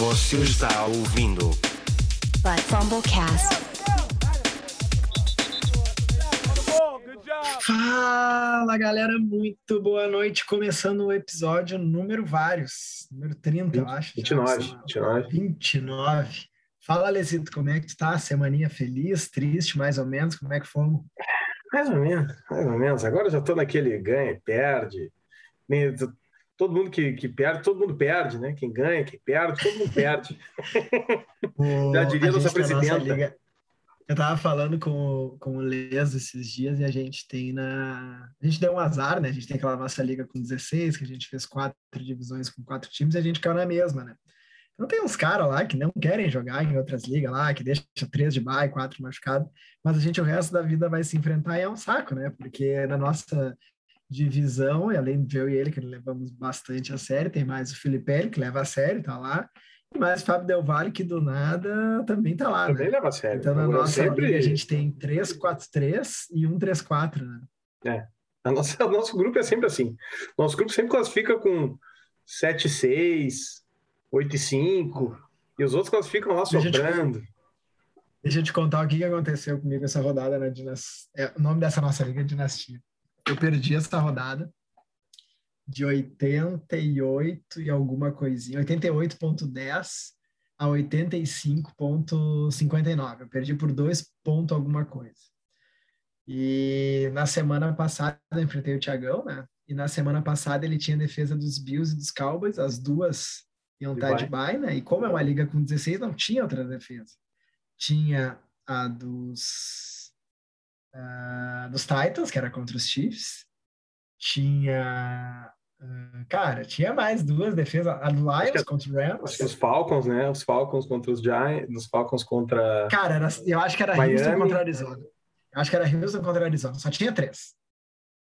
Você está ouvindo But Fumblecast. Fala galera, muito boa noite. Começando o episódio número vários, número 30, eu acho. 29, já. 29. 29. Fala, Lesito, como é que tu tá? Semaninha feliz, triste, mais ou menos? Como é que fomos? Mais ou menos, mais ou menos. Agora eu já tô naquele ganha e perde. Todo mundo que, que perde, todo mundo perde, né? Quem ganha, quem perde, todo mundo perde. O- Já diria a nossa na nossa presidenta. liga- eu tava falando com, o- com o Les esses dias e a gente tem na. A gente deu um azar, né? A gente tem aquela nossa liga com 16, que a gente fez quatro divisões com quatro times e a gente caiu na mesma, né? Então tem uns caras lá que não querem jogar em outras ligas lá, que deixa três de bye, quatro machucados, mas a gente o resto da vida vai se enfrentar e é um saco, né? Porque na nossa divisão, e além de eu e ele, que levamos bastante a sério, tem mais o Felipe, que leva a sério, tá lá, e mais o Fábio Del Valle, que do nada também tá lá, Também né? leva a sério. Então na eu nossa sempre, liga a gente tem 3-4-3 e um 3-4, né? a nossa, o nosso grupo é sempre assim. Nosso grupo sempre classifica com 7-6, 8-5, e os outros classificam lá sobrando. Deixa eu te contar o que que aconteceu comigo essa rodada na Dinastia. É, o nome dessa nossa liga é Dinastia. Eu perdi essa rodada de 88 e alguma coisinha, 88.10 a 85.59. Eu perdi por dois pontos alguma coisa. E na semana passada eu enfrentei o Thiagão, né? E na semana passada ele tinha defesa dos Bills e dos Cowboys, as duas iam estar de bye, né? E como é uma liga com 16, não tinha outra defesa tinha a dos, ah, dos Titans, que era contra os Chiefs, tinha, ah, cara, tinha mais duas defesas, a do que Lions contra o Rams, os Falcons, né? Os Falcons contra os Giants, os Falcons contra. cara, era, eu acho que era Miami. Houston contra Arizona, eu acho que era Houston contra Arizona, só tinha três,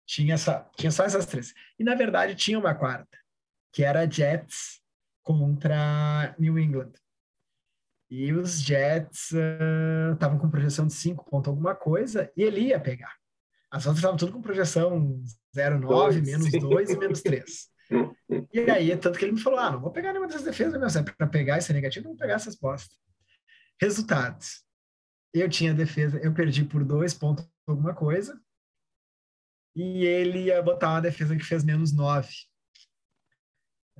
tinha, essa, tinha só essas três, e na verdade tinha uma quarta, que era Jets contra New England. E os Jets ah, estavam com projeção de 5 ponto alguma coisa, e ele ia pegar. As outras estavam tudo com projeção 0,9, Dois, menos sim. 2 e menos 3. E aí, tanto que ele me falou: ah, não vou pegar nenhuma dessas defesas, meu, se é para pegar e ser negativo, não vou pegar essas postas. Resultados. Eu tinha defesa, eu perdi por 2 pontos alguma coisa, e ele ia botar uma defesa que fez menos 9.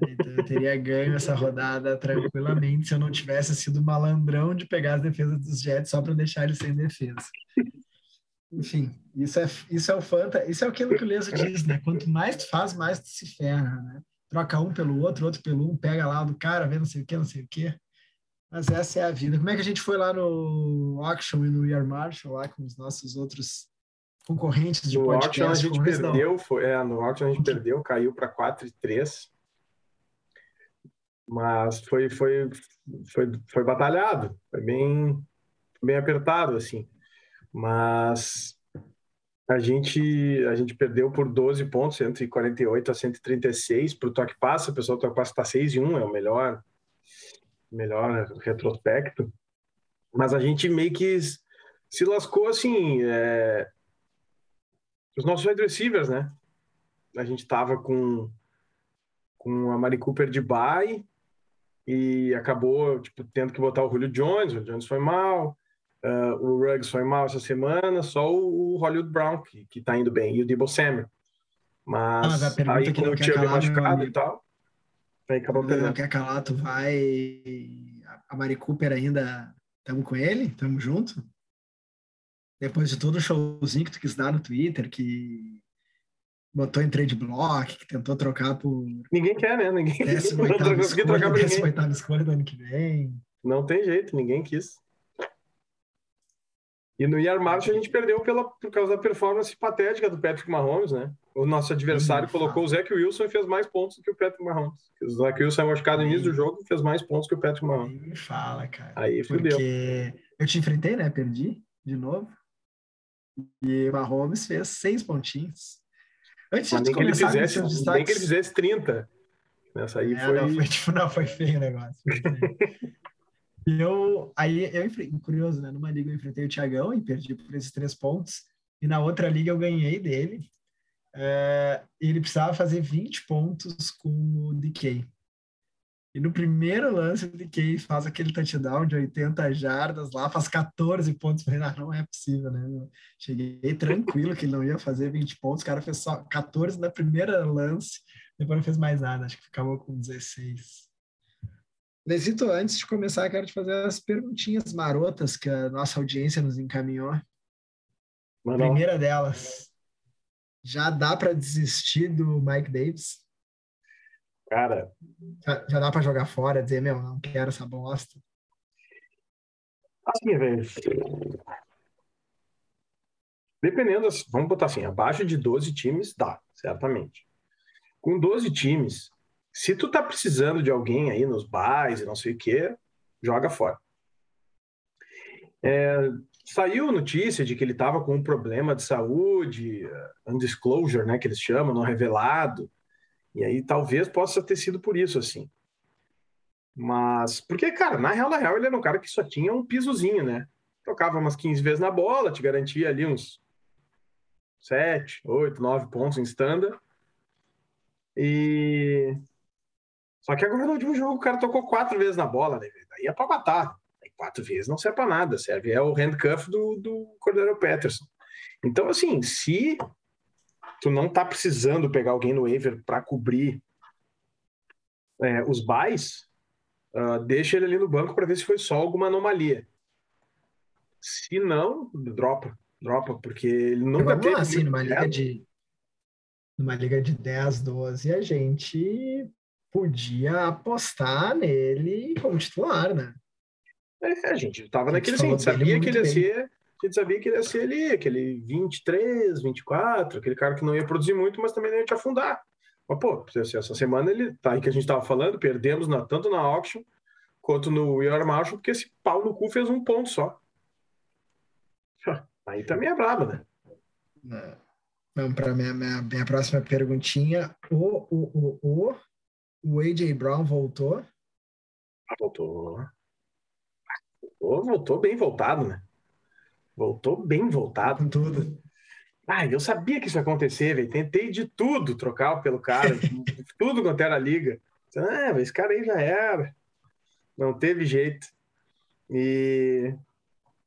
Então eu teria ganho essa rodada tranquilamente se eu não tivesse sido malandrão de pegar as defesas dos Jets só para deixar eles sem defesa. Enfim, isso é, isso é o fanta, isso é aquilo que o Leso diz, né? Quanto mais tu faz, mais tu se ferra, né? Troca um pelo outro, outro pelo um, pega lá do cara, vê não sei o que, não sei o que. Mas essa é a vida. Como é que a gente foi lá no Auction e no Year Marshall, lá com os nossos outros concorrentes de No podcast? Auction a gente não, perdeu, foi, é, no Auction a gente perdeu, caiu para 4 e 3. Mas foi, foi, foi, foi batalhado, foi bem, bem apertado, assim. Mas a gente, a gente perdeu por 12 pontos, 148 a 136 para o Toque Passa. O pessoal do Toque Passa está 6 e 1, é o melhor, melhor retrospecto. Mas a gente meio que se lascou assim. é, os nossos wide receivers, né? A gente tava com, com a Mari Cooper de bye e acabou tipo, tendo que botar o Julio Jones. O Jones foi mal, ah, o Ruggs foi mal essa semana, só o Hollywood Brown, que, que tá indo bem, e o Debo Samuel. Mas, Ah, mas aí, que como não o Tio meu machucado e tal, aí acabou Não perdendo. quer calar, tu vai. A Mari Cooper ainda. Tamo com ele? Tamo junto? Depois de todo o showzinho que tu quis dar no Twitter, que botou em trade block, que tentou trocar por Ninguém quer, né? Ninguém consegui escolha, trocar por ninguém. oitava escolha do ano que vem. Não tem jeito, ninguém quis. E no Year March a gente perdeu pela, por causa da performance patética do Patrick Mahomes, né? O nosso adversário Hum, colocou o Zach Wilson e fez mais pontos do que o Patrick Mahomes. O Zach Wilson é machucado no início do jogo e fez mais pontos que o Patrick Mahomes. Nem me fala, cara. Aí fudeu. Porque eu te enfrentei, né? Perdi de novo. E o Mahomes fez seis pontinhos. Antes de nem que, ele fizesse, seus nem destaques... que ele fizesse 30. Nessa aí É, foi... não, foi, tipo, não, foi feio o negócio. E eu, aí eu curioso, né? Numa liga eu enfrentei o Thiagão e perdi por esses três pontos. E na outra liga eu ganhei dele. É, ele precisava fazer 20 pontos com o DK. E no primeiro lance, o DK faz aquele touchdown de 80 jardas lá, faz 14 pontos. Falei, não, não é possível, né? Cheguei tranquilo que ele não ia fazer 20 pontos. O cara fez só 14 na primeira lance, depois não fez mais nada. Acho que ficava com 16. Lesito, antes de começar, quero te fazer as perguntinhas marotas que a nossa audiência nos encaminhou. Primeira delas, já dá para desistir do Mike Davis? Cara, Já, já dá para jogar fora, dizer, meu, não quero essa bosta. assim, velho. Dependendo, vamos botar assim, abaixo de 12 times, dá, certamente. Com 12 times, se tu tá precisando de alguém aí nos bares e não sei o quê, joga fora. É, saiu notícia de que ele tava com um problema de saúde, undisclosure, né, que eles chamam, não revelado. E aí talvez possa ter sido por isso, assim. Mas, porque, cara, na real, na real, ele era um cara que só tinha um pisozinho, né? Tocava umas 15 vezes na bola, te garantia ali uns 7, 8, 9 pontos em standard. E. Só que agora no último jogo o cara tocou quatro vezes na bola, né? Daí é pra matar. Aí quatro vezes não serve pra nada, serve. É o handcuff do, do Cordero Peterson. Então, assim, se tu não tá precisando pegar alguém no waiver para cobrir é, os buys, ah, deixa ele ali no banco para ver se foi só alguma anomalia. Se não, dropa, dropa, porque ele nunca teve lá, assim, numa liga de numa liga de 10, 12, a gente podia apostar nele como titular, né? É, a gente tava A gente naquele assim, sabia que ele ia ser, a gente sabia que ele ia ser ali, aquele 23, 24, aquele cara que não ia produzir muito, mas também não ia te afundar. Mas, pô, essa semana ele tá aí que a gente tava falando, perdemos na- tanto na auction quanto no We Are Marshall, porque esse pau no cu fez um ponto só. Aí também é brabo, né? Né? Vamos para minha, minha, minha próxima perguntinha. O, o, o, o, o AJ Brown voltou? Ah, Voltou. Voltou, voltou bem voltado, né? Voltou bem voltado. Tudo. Ah, eu sabia que isso ia acontecer, velho. Tentei de tudo trocar pelo cara, tudo quanto era liga. Ah, esse cara aí já era. Não teve jeito. E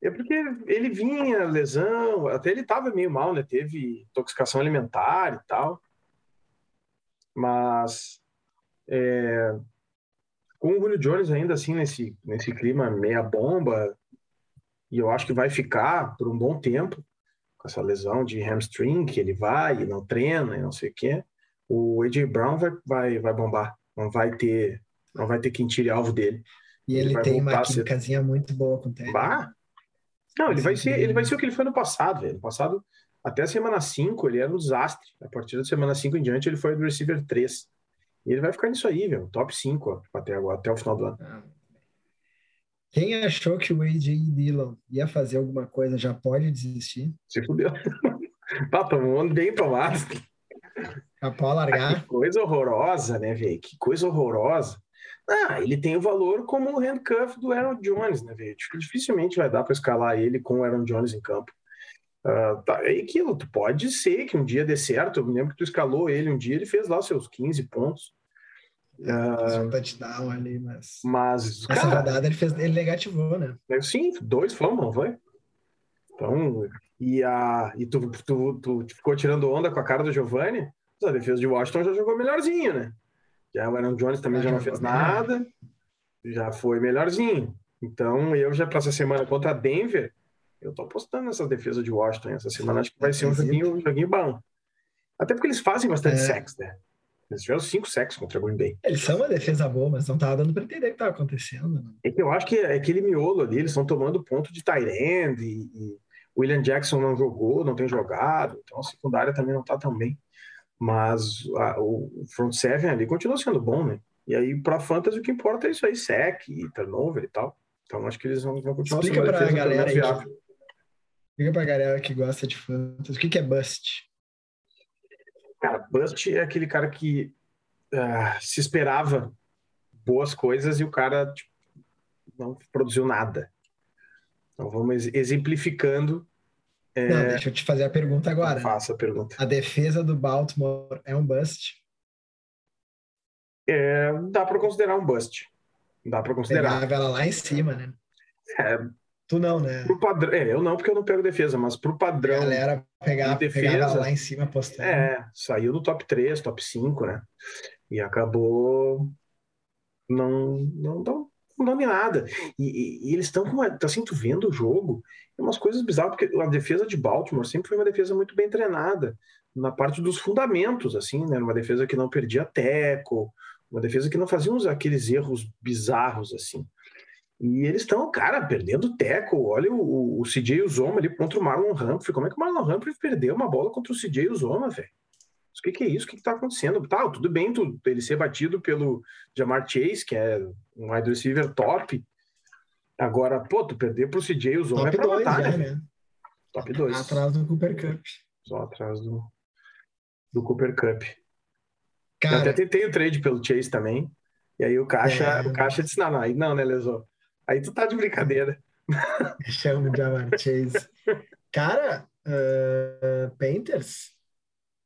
é porque ele vinha, lesão, até ele tava meio mal, né? Teve intoxicação alimentar e tal. Mas é, com o Julio Jones ainda assim nesse, nesse clima meia bomba, e eu acho que vai ficar por um bom tempo com essa lesão de hamstring que ele vai e não treina e não sei o quê, o AJ Brown vai, vai, vai bombar. Não vai ter, não vai ter quem tire alvo dele. E Ele ele, tem uma ser- químicazinha muito boa com o Teddy. Bah! Não, ele vai ser, ele vai ser o que ele foi no passado, velho. No passado, até a semana 5, ele era um desastre. A partir da semana 5 em diante, ele foi do receiver 3. E ele vai ficar nisso aí, velho. Top 5 ó, até agora, até o final do ano. Ah, Quem achou que o AJ Dillon ia fazer alguma coisa já pode desistir? Se fudeu. Pá, tomou bem tomado. Já pode Que largar? coisa horrorosa, né, velho? Que coisa horrorosa. Ah, ele tem o valor como o handcuff do Aaron Jones, né, velho? Dificil- Dificilmente vai dar para escalar ele com o Aaron Jones em campo. Ah, tá, é aquilo, tu pode ser que um dia dê certo. Eu me lembro que tu escalou ele um dia, ele fez lá seus 15 pontos. Fez um touchdown ali, mas. Mas, Essa cara, rodada ele, fez, ele negativou, né? né, sim, dois fumbles, não foi? Então, e, a, e tu, tu, tu ficou tirando onda com a cara do Giovanni, a defesa de Washington já jogou melhorzinho, né? Já o Aaron Jones também Já já não fez melhor. nada, já foi melhorzinho. Então, eu já para essa semana contra Denver, eu tô apostando nessa defesa de Washington essa semana, acho que vai ser um joguinho, um joguinho bom. Até porque eles fazem bastante É. sacks, né? Eles tiveram cinco sacks contra Green Bay. Eles são uma defesa boa, mas não tava dando para entender o que tava acontecendo. Né? É que eu acho que é aquele miolo ali, eles estão tomando ponto de tight end e, e William Jackson não jogou, não tem jogado, então a secundária também não tá tão bem. Mas a- o front seven ali continua sendo bom, né? E aí, para fantasy, o que importa é isso aí, sec e turnover e tal. Então, acho que eles vão, vão continuar Explica sendo pelo galera aí. Liga pra galera que gosta de fantasy. O que, que é bust? Cara, Bust é aquele cara que ah, se esperava boas coisas e o cara tipo, não produziu nada. Então, vamos exemplificando. É, Não, deixa eu te fazer a pergunta agora. Faça a pergunta. A defesa do Baltimore é um bust? É, dá para considerar um bust. Dá para considerar. Pegava ela lá em cima, né? É, Tu não, né? pro padrão, é, eu não, porque eu não pego defesa, mas pro A padrão. galera pegava, de defesa. pegava lá em cima apostando. É, saiu do top 3, top 5, né? E acabou não não dão não em nada. E, e- e eles estão com uma, assim, tu vendo o jogo, é umas coisas bizarras, porque a defesa de Baltimore sempre foi uma defesa muito bem treinada, na parte dos fundamentos, assim, né? Uma defesa que não perdia teco, uma defesa que não fazia uns, aqueles erros bizarros, assim. E eles estão, cara, perdendo teco. Olha o, o, o CJ Uzoma ali contra o Marlon Humphrey. Como é que o Marlon Humphrey perdeu uma bola contra o CJ Uzoma, velho? O que, que é isso? O que, que tá acontecendo? Tá, tudo bem tu, ele ser batido pelo Jamar Chase, que é um wide receiver top. Agora, pô, tu perder pro CJ Uzoma Top é pra 2 matar, já, né? né? Top 2. Atrás do Cooper Cup. Só atrás do, do Cooper Cup. Eu Cara, até tentei o trade pelo Chase também. E aí o Caixa, É. o Caixa disse: não, não, aí não, né, Lesô? Aí tu tá de brincadeira. chama de Jamar Chase. Cara, ah, Painters,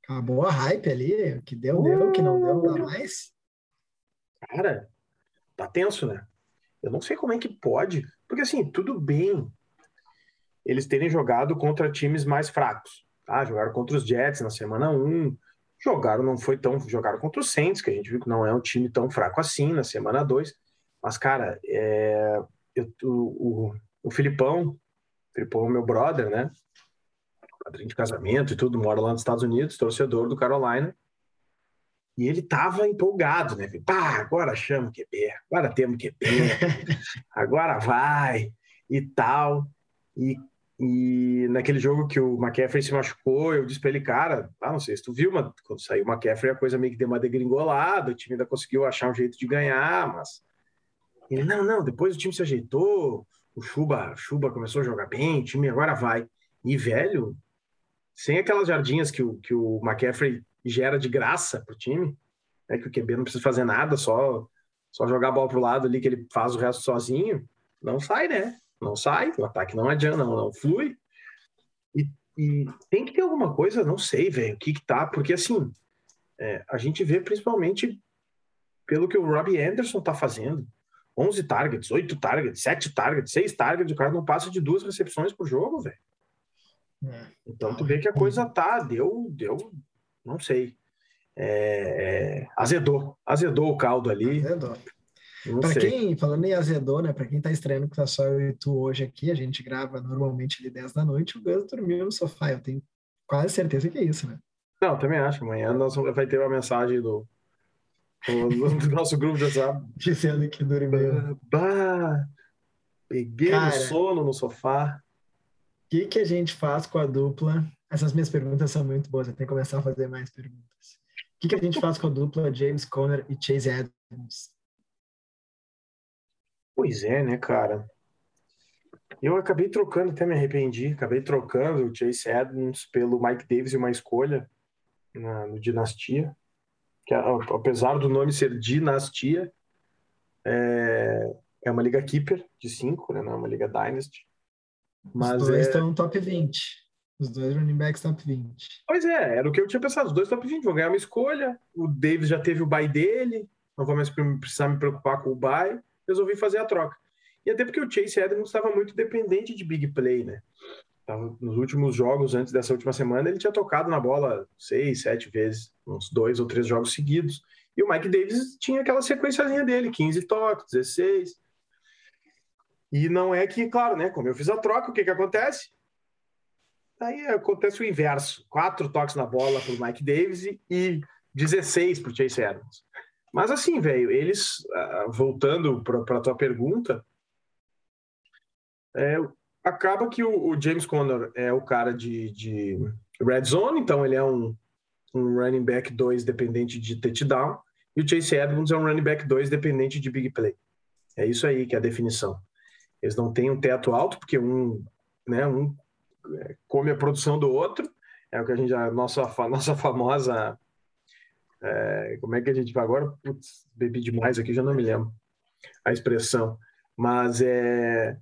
acabou a hype ali. O que deu, deu. O que não deu, não dá mais. Cara, tá tenso, né? Eu não sei como é que pode, porque assim, tudo bem eles terem jogado contra times mais fracos, tá? Jogaram contra os Jets na semana 1, jogaram, não foi tão, jogaram contra os Saints, que a gente viu que não é um time tão fraco assim na semana 2, mas cara, é, eu, o, o, o Filipão, o Filipão é meu brother, né? Padrinho de casamento e tudo, mora lá nos Estados Unidos, torcedor do Carolina. E ele tava empolgado, né? Pá, agora chama o QB, agora temos QB, agora vai e tal. E, e naquele jogo que o McCaffrey se machucou, eu disse pra ele, cara, ah, não sei se tu viu, mas quando saiu o McCaffrey a coisa meio que deu uma degringolada, o time ainda conseguiu achar um jeito de ganhar, mas. Ele, não, não, depois o time se ajeitou, o Chuba, Chuba começou a jogar bem, o time agora vai. E, velho, sem aquelas jardinhas que o, que o McCaffrey gera de graça pro time, né, que o QB não precisa fazer nada, só, só jogar a bola pro lado ali que ele faz o resto sozinho, não sai, né? Não sai, o ataque não adianta, não, não flui. E, e tem que ter alguma coisa, não sei, velho, o que que tá, porque assim, é, a gente vê principalmente pelo que o Robbie Anderson tá fazendo. 11 targets, 8 targets, 7 targets, 6 targets, o cara não passa de duas recepções por jogo, velho. É. Então tu vê que a coisa tá, deu, deu, não sei. É, é, azedou, azedou o caldo ali. Azedou. Sei. quem, falando em azedou, né? Pra quem tá estreando que tá só eu e tu hoje aqui, a gente grava normalmente ali 10 da noite, o Gus dormiu no sofá. Eu tenho quase certeza que é isso, né? Não, também acho. Amanhã nós vai ter uma mensagem do, do, do nosso grupo de WhatsApp. Dizendo que dormiu. Bah, peguei Cara. no sono no sofá. O que, que a gente faz com a dupla? Essas minhas perguntas são muito boas, eu tenho que começar a fazer mais perguntas. O que, que a gente faz com a dupla James Conner e Chase Edmonds? Pois é, né, cara? Eu acabei trocando, até me arrependi, acabei trocando o Chase Edmonds pelo Mike Davis e uma escolha na, no Dinastia. Que, apesar do nome ser Dinastia, é, é uma liga keeper de 5, né? Não é uma liga Dynasty. Mas Os dois é, estão top 20. Os dois running backs top 20. Pois é, era o que eu tinha pensado. Os dois top 20 vão ganhar uma escolha. O Davis já teve o bye dele, não vou mais precisar me preocupar com o bye. Resolvi fazer a troca. E até porque o Chase Edmonds estava muito dependente de big play, né? Tava, nos últimos jogos, antes dessa última semana, ele tinha tocado na bola seis, sete vezes, uns dois ou três jogos seguidos. E o Mike Davis tinha aquela sequenciazinha dele, 15 toques, 16. E não é que, claro, né? Como eu fiz a troca, o que que acontece? Aí acontece o inverso. Quatro toques na bola para o Mike Davis e 16 para o Chase Edmonds. Mas assim, velho, eles, ah, voltando para a tua pergunta, é, acaba que o, o James Conner é o cara de, de red zone, então ele é um, um running back 2 dependente de touchdown, e o Chase Edmonds é um running back 2 dependente de big play. É isso aí que é a definição. Eles não têm um teto alto, porque um, né, um é, come a produção do outro, é o que a gente, a nossa, fa- nossa famosa, é, como é que a gente vai agora? Putz, bebi demais aqui, já não me lembro a expressão, mas é,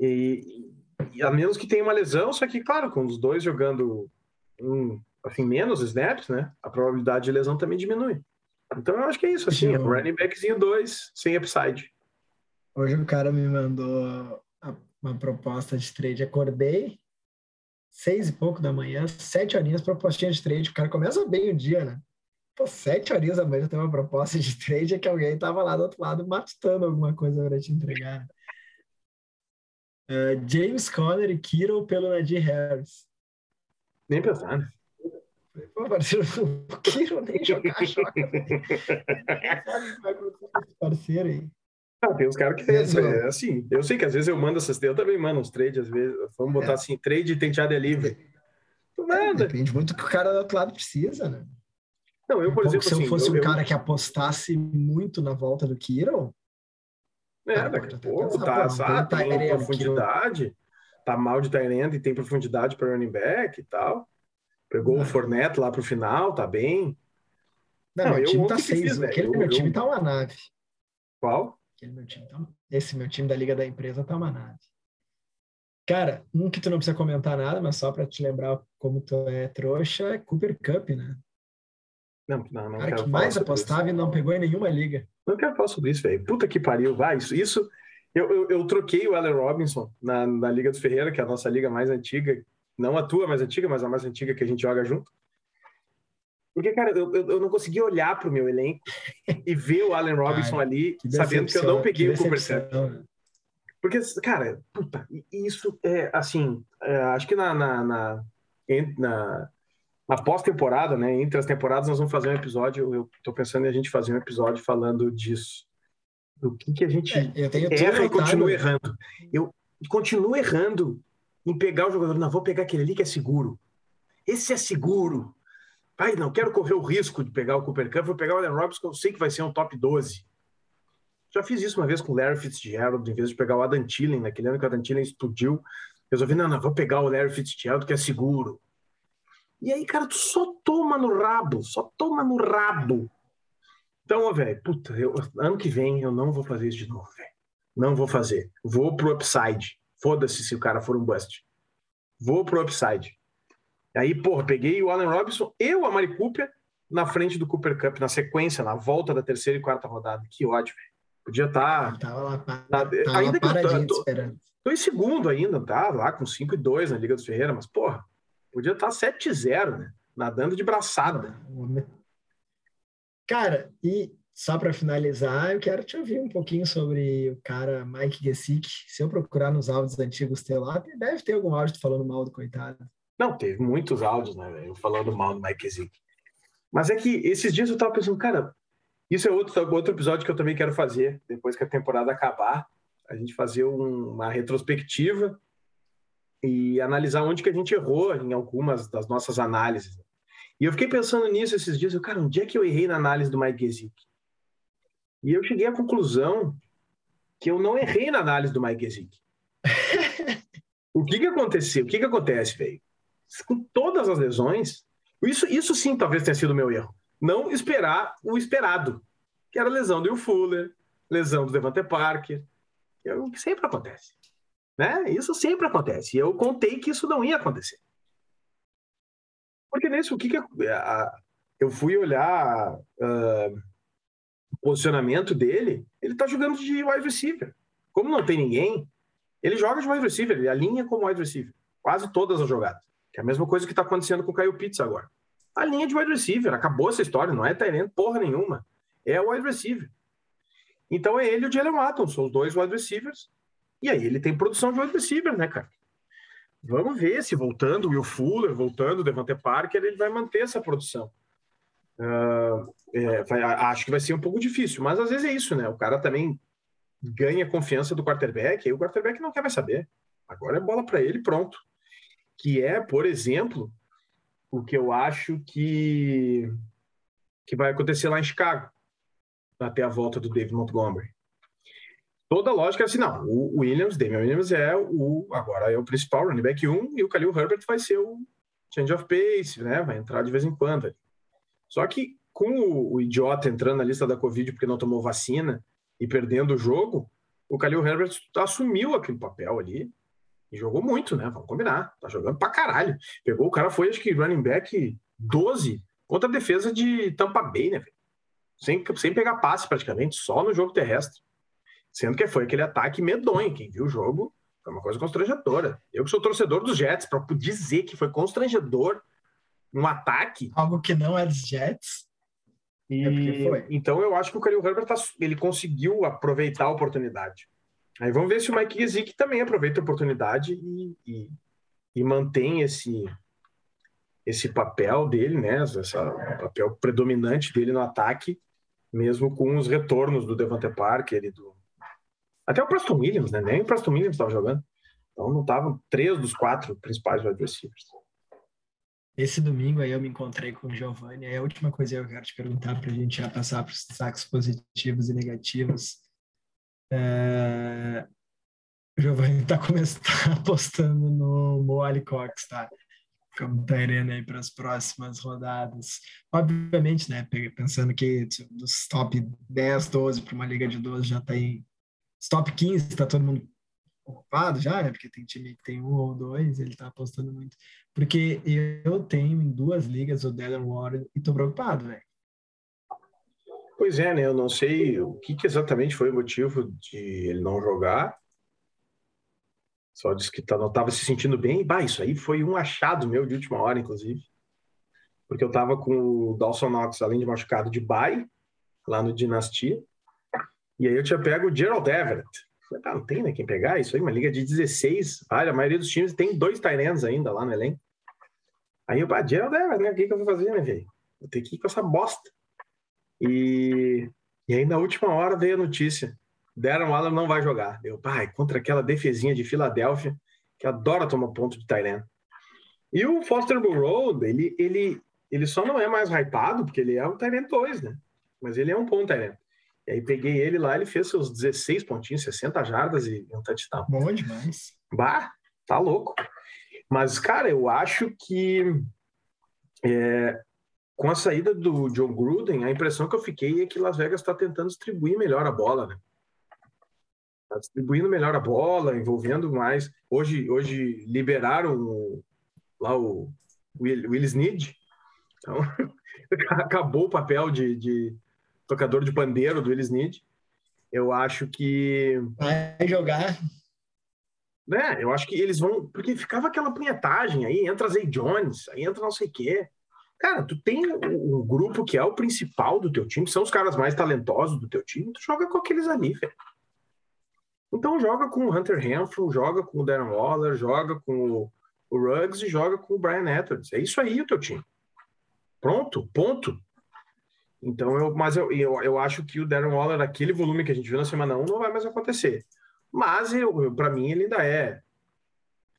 e, e a menos que tenha uma lesão, só que, claro, com os dois jogando um, assim, menos snaps, né? A probabilidade de lesão também diminui. Então eu acho que é isso, assim, Sim. um running backzinho 2, sem upside. Hoje o cara me mandou uma proposta de trade. Acordei, seis e pouco da manhã, sete horinhas, propostinha de trade. O cara começa bem o dia, né? Pô, sete horinhas da manhã tem uma proposta de trade é que alguém tava lá do outro lado matutando alguma coisa para te entregar. Eh, James Conner e Kittle pelo Nadir Harris. Nem pensar, né? Pô, parceiro, o Kittle nem jogar joga. parceiro aí? Ah, tem uns caras que fez, ó. é assim. Eu sei que às vezes eu mando essas, eu também mando uns trades, às vezes. Vamos botar É. assim, trade e tenteado é livre. Tu É, manda. depende muito do que o cara do outro lado precisa, né? Não, eu, por Um exemplo, se eu assim, fosse eu, um eu- cara que apostasse muito na volta do Kittle, É, Cara, daqui a pouco tá, sabe, Tyrene profundidade, tá mal de Tyrande e tem profundidade para running back e tal. Pegou Não. o Forneto lá pro final, tá bem. não, Não, meu eu time tá seis. fiz? Aquele Eu- meu time eu- tá uma nave. Qual? Aquele meu time tá... Esse meu time da Liga da Empresa tá uma nave. Cara, um que tu não precisa comentar nada, mas só pra te lembrar como tu é trouxa, é Cooper Cup, né? Não, não, não cara quero que mais apostava e não pegou em nenhuma liga. Isso. Não quero falar sobre isso, velho. Puta que pariu. Vai, isso. isso eu, eu, eu troquei o Allen Robinson na, na Liga dos Ferreira, que é a nossa liga mais antiga. Não a tua mais antiga, mas a mais antiga que a gente joga junto. Porque, cara, eu, eu, não consegui olhar pro meu elenco e ver o Allen Robinson Cara, ali, Que sabendo que eu não peguei o Cooper Cup. Porque, cara, puta, isso é assim. é, acho que na, na, na, na- na pós-temporada, né? Entre as temporadas, nós vamos fazer um episódio. Eu tô pensando em a gente fazer um episódio falando disso. Do que, que a gente É, erra e continua errando. Eu continuo errando em pegar o jogador. Não, vou pegar aquele ali que é seguro. Esse é seguro. Pai, não quero correr o risco de pegar o Cooper Cup, vou pegar o Allen Robinson, que eu sei que vai ser um top 12. Já fiz isso uma vez com o Larry Fitzgerald, em vez de pegar o Adam Thielen, naquele ano que o Adam Thielen explodiu. Resolvi, não, não, vou pegar o Larry Fitzgerald, que é seguro. E aí, cara, tu só toma no rabo, só toma no rabo. Então, velho, puta, eu- ano que vem eu não vou fazer isso de novo, velho. Não vou fazer. Vou pro upside. Foda-se se o cara for um bust. Vou pro upside. Aí, porra, peguei o Allen Robinson e o Amari Cooper na frente do Cooper Cup, na sequência, na volta da terceira e quarta rodada. Que ódio, velho. Podia estar. Tava lá, Tá, tava ainda que eu tô- tô-. Tô em segundo ainda, tá? Lá com 5 e 2 na Liga dos Ferreira, mas, porra, podia estar 7-0, né? Nadando de braçada. Cara, e só para finalizar, eu quero te ouvir um pouquinho sobre o cara Mike Gesick. Se eu procurar nos áudios antigos teu lá, deve ter algum áudio falando mal do coitado. Não, teve muitos áudios, né, velho, falando mal do Mike Zick. Mas é que esses dias eu tava pensando, cara, isso é outro, outro episódio que eu também quero fazer, depois que a temporada acabar, a gente fazer um- uma retrospectiva e analisar onde que a gente errou em algumas das nossas análises. E eu fiquei pensando nisso esses dias, eu, cara, onde é que eu errei na análise do Mike Zick? E eu cheguei à conclusão que eu não errei na análise do Mike Zick. o que que aconteceu? O que que acontece, velho? com todas as lesões, isso, isso sim talvez tenha sido o meu erro. Não esperar o esperado, que era a lesão do Will Fuller, lesão do Devante Parker, que é o que sempre acontece. Né? Isso sempre acontece. E eu contei que isso não ia acontecer. Porque nesse, o que, que eu fui olhar ah, o posicionamento dele, ele tá jogando de wide receiver. Como não tem ninguém, ele joga de wide receiver, ele alinha como wide receiver. Quase todas as jogadas. Que é a mesma coisa que está acontecendo com o Caio Pitts agora. A linha de wide receiver, acabou essa história, não é Tyrant porra nenhuma. É o wide receiver. Então é ele e o Jalen Watson, são os dois wide receivers. E aí ele tem produção de wide receiver, né, cara? Vamos ver se voltando Will Fuller, voltando Devante Parker, ele vai manter essa produção. Ah, é, vai- acho que vai ser um pouco difícil, mas às vezes é isso, né? O cara também ganha confiança do quarterback, aí o quarterback não quer mais saber. Agora é bola para ele pronto que é, por exemplo, o que eu acho que, que vai acontecer lá em Chicago, até a volta do David Montgomery. Toda a lógica é assim, não, o Williams, Damian Williams é o, agora é o principal running back 1 e o Khalil Herbert vai ser o change of pace, né, vai entrar de vez em quando. Só que com o, o idiota entrando na lista da Covid porque não tomou vacina e perdendo o jogo, o Khalil Herbert assumiu aquele papel ali e jogou muito, né? Vamos combinar. Tá jogando pra caralho. Pegou o cara, foi acho que running back 12 contra a defesa de Tampa Bay, né? sem, sem pegar passe praticamente, só no jogo terrestre. Sendo que foi aquele ataque medonho. Quem viu o jogo foi uma coisa constrangedora. Eu que sou torcedor dos Jets, para dizer que foi constrangedor um ataque. Algo que não é dos Jets. E, é então eu acho que o Khalil Herbert tá, ele conseguiu aproveitar a oportunidade. Aí vamos ver se o Mike Gesicki também aproveita a oportunidade e, e, e mantém esse esse papel dele, né, esse papel predominante dele no ataque, mesmo com os retornos do Devante Parker e do até o Preston Williams, né? Nem o Preston Williams estava jogando. Então não estavam três dos quatro principais wide receivers. Esse domingo aí eu me encontrei com o Giovanni. A última coisa que eu quero te perguntar para a gente já passar para os destaques positivos e negativos. É... O Giovanni está tá apostando no Mo Cox, tá? Como Tyrene aí para as próximas rodadas. Obviamente, né? Pensando que dos top 10, 12 para uma liga de 12 já está em top 15, está todo mundo ocupado já, né? Porque tem time que tem um ou dois, ele tá apostando muito. Porque eu tenho em duas ligas o Dylan Warren e tô preocupado, velho. Pois é, né? Eu não sei o que, que, exatamente foi o motivo de ele não jogar. Só disse que tá, não estava se sentindo bem. Bah, isso aí foi um achado meu de última hora, inclusive. Porque eu estava com o Dawson Knox, além de machucado, de bye, lá no Dinastia. E aí eu tinha pego o Gerald Everett Falei, ah, não tem né, quem pegar isso aí, uma liga de 16. Olha, a maioria dos times tem dois Tyrants ainda lá no elenco. Aí eu, ah, Gerald né? O que, que eu vou fazer, né, velho? Vou ter que ir com essa bosta. E, e aí, na última hora, veio a notícia. Darren Waller não vai jogar. Eu, pai, contra aquela defesinha de Filadélfia, que adora tomar ponto de Tyrant. E o Foster Burrow, ele, ele, ele só não é mais hypado, porque ele é um Tyrant 2, né? Mas ele é um bom Tyrant. E aí peguei ele lá, ele fez seus 16 pontinhos, 60 jardas e um touchdown. Bom demais. Bah, tá louco. Mas, cara, eu acho que é, com a saída do John Gruden, a impressão que eu fiquei é que Las Vegas está tentando distribuir melhor a bola, né? Tá distribuindo melhor a bola, envolvendo mais. Hoje, hoje liberaram o, lá o Will, Will Snead. Então, acabou o papel de, de tocador de pandeiro do Willis Need. Eu acho que. Vai jogar. Né? Eu acho que eles vão. Porque ficava aquela punhetagem aí, entra Zay Jones, aí entra não sei o quê. Cara, tu tem um grupo que é o principal do teu time, são os caras mais talentosos do teu time, tu joga com aqueles ali, velho. Então joga com o Hunter Renfrew, joga com o Darren Waller, joga com o, o Ruggs e joga com o Brian Edwards. É isso aí o teu time. Pronto, ponto. Então, eu, mas eu, eu, eu acho que o Darren Waller, aquele volume que a gente viu na semana 1, não vai mais acontecer. Mas, eu, para mim, ele ainda é,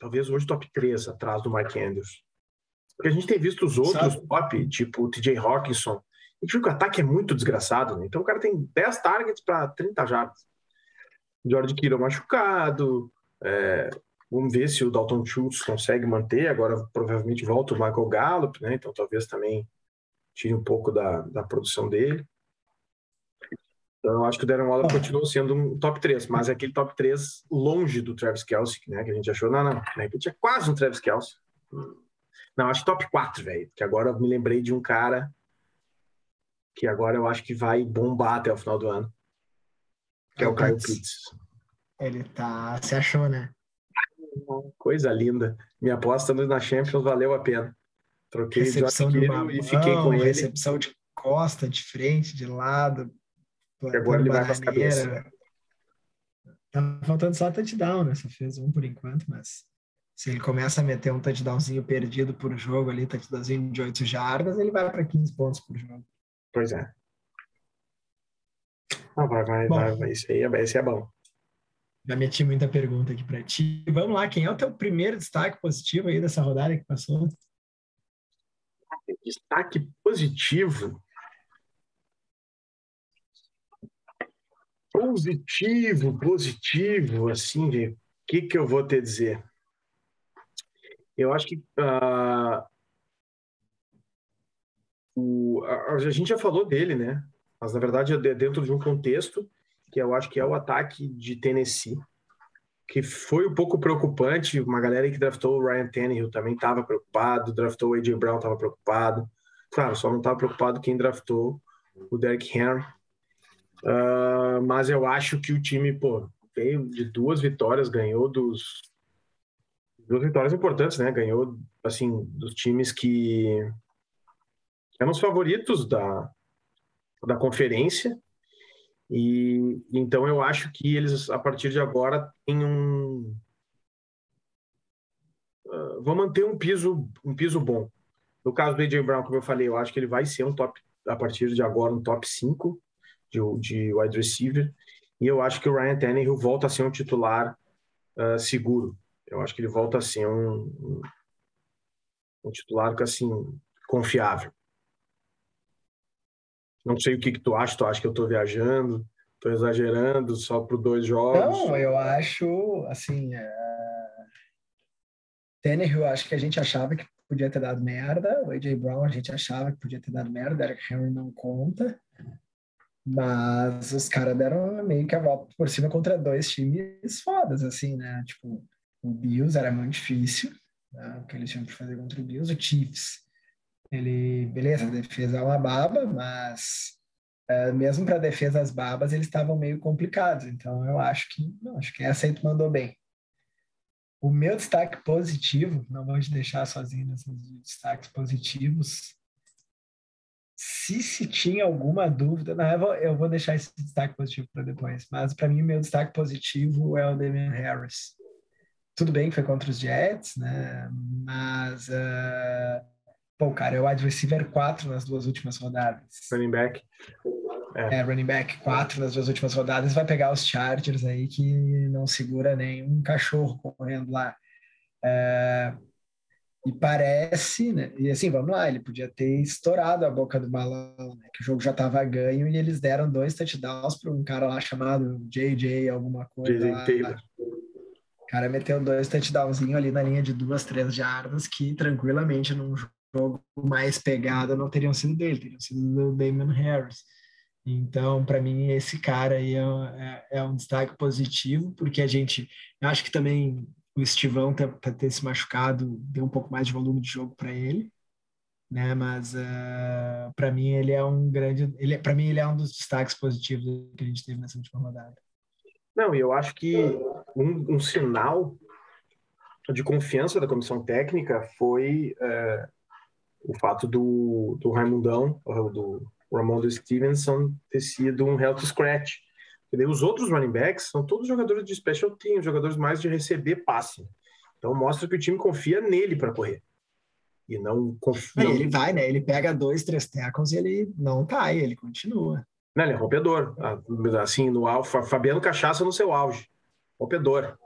talvez hoje, top 3 atrás do Mike Andrews. Porque a gente tem visto os outros Sabe? top, tipo o TJ Hawkinson. A gente viu que o ataque é muito desgraçado, né? Então o cara tem 10 targets para 30 jardas. George Kittle machucado. É, vamos ver se o Dalton Schultz consegue manter. Agora provavelmente volta o Michael Gallup, né? Então talvez também tire um pouco da, da produção dele. Então, eu acho que o Darren Waller continua sendo um top 3, mas é aquele top 3 longe do Travis Kelsey, né? Que a gente achou, não, não, né, que tinha quase um Travis Kelsey. Não, acho top 4, velho, que agora eu me lembrei de um cara que agora eu acho que vai bombar até o final do ano, que é o Kyle Pitts. Ele tá, se achou, né? Coisa linda. Minha aposta na Champions valeu a pena. Troquei recepção de babão, e fiquei com ele. Recepção de costa, de frente, de lado. Agora ele vai com as cabeças. Tá faltando só touchdown, né? Só fez um por enquanto, mas se ele começa a meter um touchdownzinho perdido por jogo ali, touchdownzinho de 8 jardas, ele vai para 15 pontos por jogo. Pois é. Ah, vai, vai, bom, vai, vai. Esse aí é, esse é bom. Já meti muita pergunta aqui para ti. Vamos lá, quem é o teu primeiro destaque positivo aí dessa rodada que passou? Destaque positivo. Positivo, positivo, assim, o que, que eu vou te dizer? Eu acho que uh, o, a, a, gente já falou dele, né? Mas na verdade é dentro de um contexto que eu acho que é o ataque de Tennessee que foi um pouco preocupante. Uma galera que draftou o Ryan Tannehill também estava preocupado, draftou o A.J. Brown estava preocupado. Claro, só não estava preocupado quem draftou o Derrick Henry. Uh, mas eu acho que o time, pô, veio de duas vitórias, ganhou dos. Duas vitórias importantes, né? Ganhou, assim, dos times que eram os favoritos da, da conferência. E então eu acho que eles, a partir de agora, têm um. Uh, vão manter um piso, um piso bom. No caso do AJ Brown, como eu falei, eu acho que ele vai ser um top, a partir de agora, um top 5 de, de wide receiver. E eu acho que o Ryan Tannehill volta a ser um titular uh, seguro. Eu acho que ele volta a ser um, um, um titular assim, confiável. Não sei o que, que tu acha, tu acha que eu estou viajando, estou exagerando só por dois jogos? Não, eu acho, assim, é... Tannehill, acho que a gente achava que podia ter dado merda, o AJ Brown a gente achava que podia ter dado merda, Derek Henry não conta, mas os caras deram meio que a volta por cima contra dois times fodas, assim, né? Tipo, o Bills era muito difícil, né? o que eles tinham que fazer contra o Bills, o Chiefs ele, beleza, a defesa é uma baba, mas é, mesmo para defesas babas eles estavam meio complicados. Então eu acho que, não, acho que essa aí tu mandou bem. O meu destaque positivo, não vou te deixar sozinho nesses destaques positivos. Se se tinha alguma dúvida, não, eu vou, eu vou deixar esse destaque positivo para depois, mas para mim o meu destaque positivo é o Damian Harris. Tudo bem que foi contra os Jets, né? Mas uh, Pô, cara, é o wide receiver 4 nas duas últimas rodadas. Running back. É. é, running back 4 nas duas últimas rodadas. Vai pegar os Chargers aí que não segura nenhum cachorro correndo lá. É, e parece, né? E assim, vamos lá, ele podia ter estourado a boca do balão, né? Que o jogo já estava ganho e eles deram dois touchdowns para um cara lá chamado JJ, alguma coisa. JJ Taylor. O cara meteu dois touchdownzinhos ali na linha de duas, três jardas que tranquilamente num jogo mais pegada não teriam sido dele, teriam sido do Damon Harris. Então, para mim, esse cara aí é, é, é, um destaque positivo, porque a gente, acho que também o Estivão, para ter se machucado, deu um pouco mais de volume de jogo para ele, né? Mas uh, ah, para mim ele é um grande, ele, para mim ele é um dos destaques positivos que a gente teve nessa última rodada. Não, e eu acho que um, um, sinal de confiança da comissão técnica foi uh, o fato do, do Raimundão, do Ramondo Stevenson, ter sido um health scratch. Entendeu? Os outros running backs são todos jogadores de special team, jogadores mais de receber passe. Então mostra que o time confia nele para correr. E não confia. ele vai, né? Ele pega dois, três tackles e ele não cai, ele continua. Não, ele é rompedor. Assim, no alfa, Fabiano Cachaça no seu auge. Rompedor.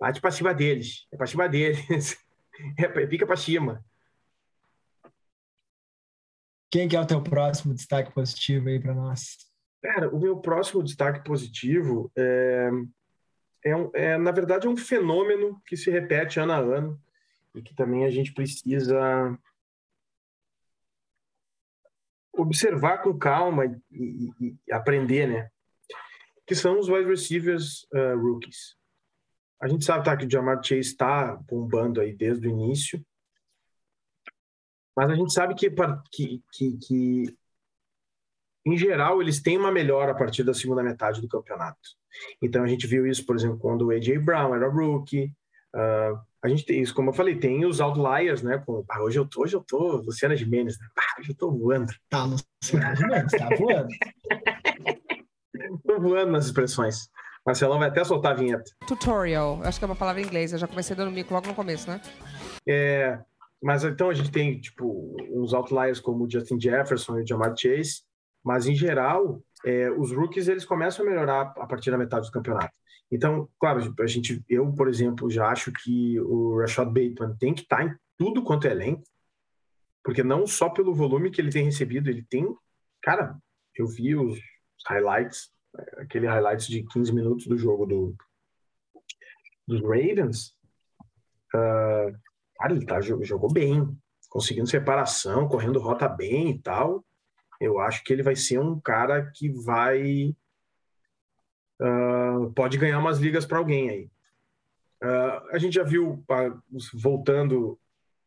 Bate para cima deles. É para cima deles. É, fica para cima. Quem que é o teu próximo destaque positivo aí para nós? Cara, o meu próximo destaque positivo é, é, um, é, na verdade, é um fenômeno que se repete ano a ano e que também a gente precisa observar com calma e, e, e aprender, né? Que são os wide receivers uh, rookies. A gente sabe tá, que o Jamar Chase está bombando aí desde o início, mas a gente sabe que, que, que, que, em geral, eles têm uma melhora a partir da segunda metade do campeonato. Então, a gente viu isso, por exemplo, quando o A.J. Brown era rookie. Uh, a gente tem isso, como eu falei, tem os outliers, né? Com, ah, hoje eu tô, hoje eu tô, Luciana Gimenez, né? Ah, hoje eu tô voando. Tá, Luciana Gimenez, tá voando. tô voando nas expressões. Marcelão vai até soltar a vinheta. Tutorial, acho que é uma palavra em inglês, eu já comecei dando mico logo no começo, né? É, mas então a gente tem tipo uns outliers como o Justin Jefferson e o Jamar Chase, mas em geral é, os rookies eles começam a melhorar a partir da metade do campeonato. Então, claro, a gente, eu por exemplo já acho que o Rashad Bateman tem que estar tá em tudo quanto é elenco, porque não só pelo volume que ele tem recebido, ele tem, cara, eu vi os highlights, aquele highlights de 15 minutos do jogo do dos Ravens. Uh, Cara, ele tá, jogou bem, conseguindo separação, correndo rota bem e tal. Eu acho que ele vai ser um cara que vai. Uh, pode ganhar umas ligas para alguém aí. Uh, a gente já viu, uh, voltando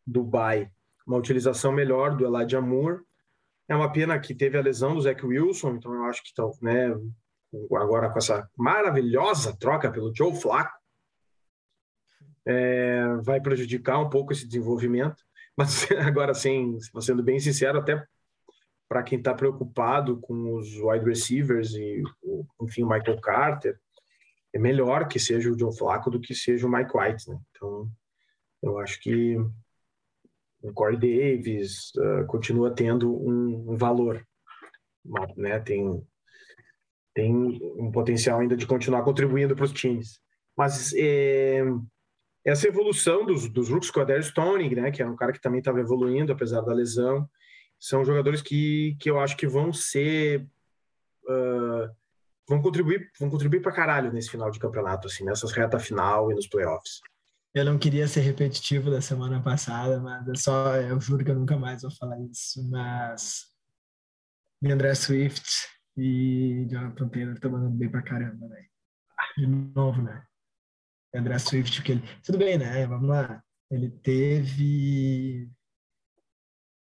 do Dubai, uma utilização melhor do Elijah Moore. É uma pena que teve a lesão do Zach Wilson, então eu acho que tá, né, agora com essa maravilhosa troca pelo Joe Flacco, é, vai prejudicar um pouco esse desenvolvimento. Mas agora, sem, sendo bem sincero, até para quem está preocupado com os wide receivers e, enfim, o Michael Carter, é melhor que seja o Joe Flacco do que seja o Mike White, né? Então, eu acho que o Corey Davis uh, continua tendo um, um valor, né? Tem tem um potencial ainda de continuar contribuindo para os times. Mas é, essa evolução dos, dos rookies com a Darius Stoning, né, que é um cara que também estava evoluindo apesar da lesão, são jogadores que, que eu acho que vão ser uh, vão contribuir vão contribuir para caralho nesse final de campeonato, assim, nessas reta final e nos playoffs. Eu não queria ser repetitivo da semana passada, mas é só, eu juro que eu nunca mais vou falar isso, mas André Swift e Jonathan Taylor estão mandando bem pra caramba, velho. De novo, né? André Swift, que ele. Tudo bem, né? Vamos lá. Ele teve.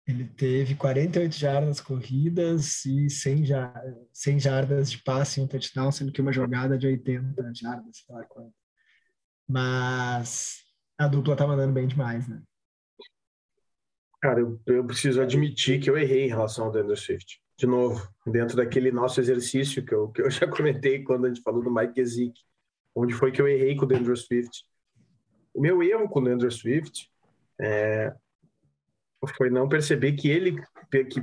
Ele teve 48 jardas corridas e 100, jar... 100 jardas de passe em um touchdown, sendo que uma jogada de 80 jardas, sei lá quanto. Mas a dupla tá mandando bem demais, né? Cara, eu, eu preciso admitir que eu errei em relação ao Andrew Swift de novo, dentro daquele nosso exercício que eu, que eu já comentei quando a gente falou do Mike Gesicki, onde foi que eu errei com o Dandre Swift. O meu erro com o Dandre Swift é, foi não perceber que ele... Que,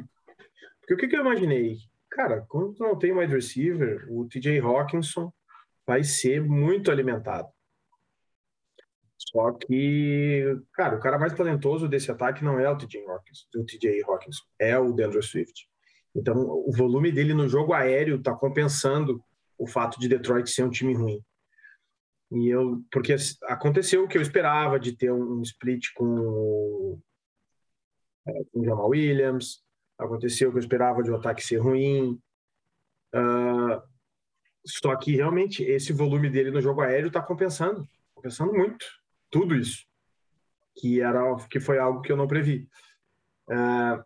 porque o que, que eu imaginei? Cara, quando não tem wide receiver, o TJ Hawkinson vai ser muito alimentado. Só que, cara, o cara mais talentoso desse ataque não é o TJ Hawkinson, é o Dandre Swift. Então, o volume dele no jogo aéreo está compensando o fato de Detroit ser um time ruim. E eu, porque aconteceu o que eu esperava de ter um split com, é, o Jamal Williams, aconteceu o que eu esperava de o ataque ser ruim. Uh, só que realmente esse volume dele no jogo aéreo está compensando, compensando muito tudo isso, que era que foi algo que eu não previ. Uh,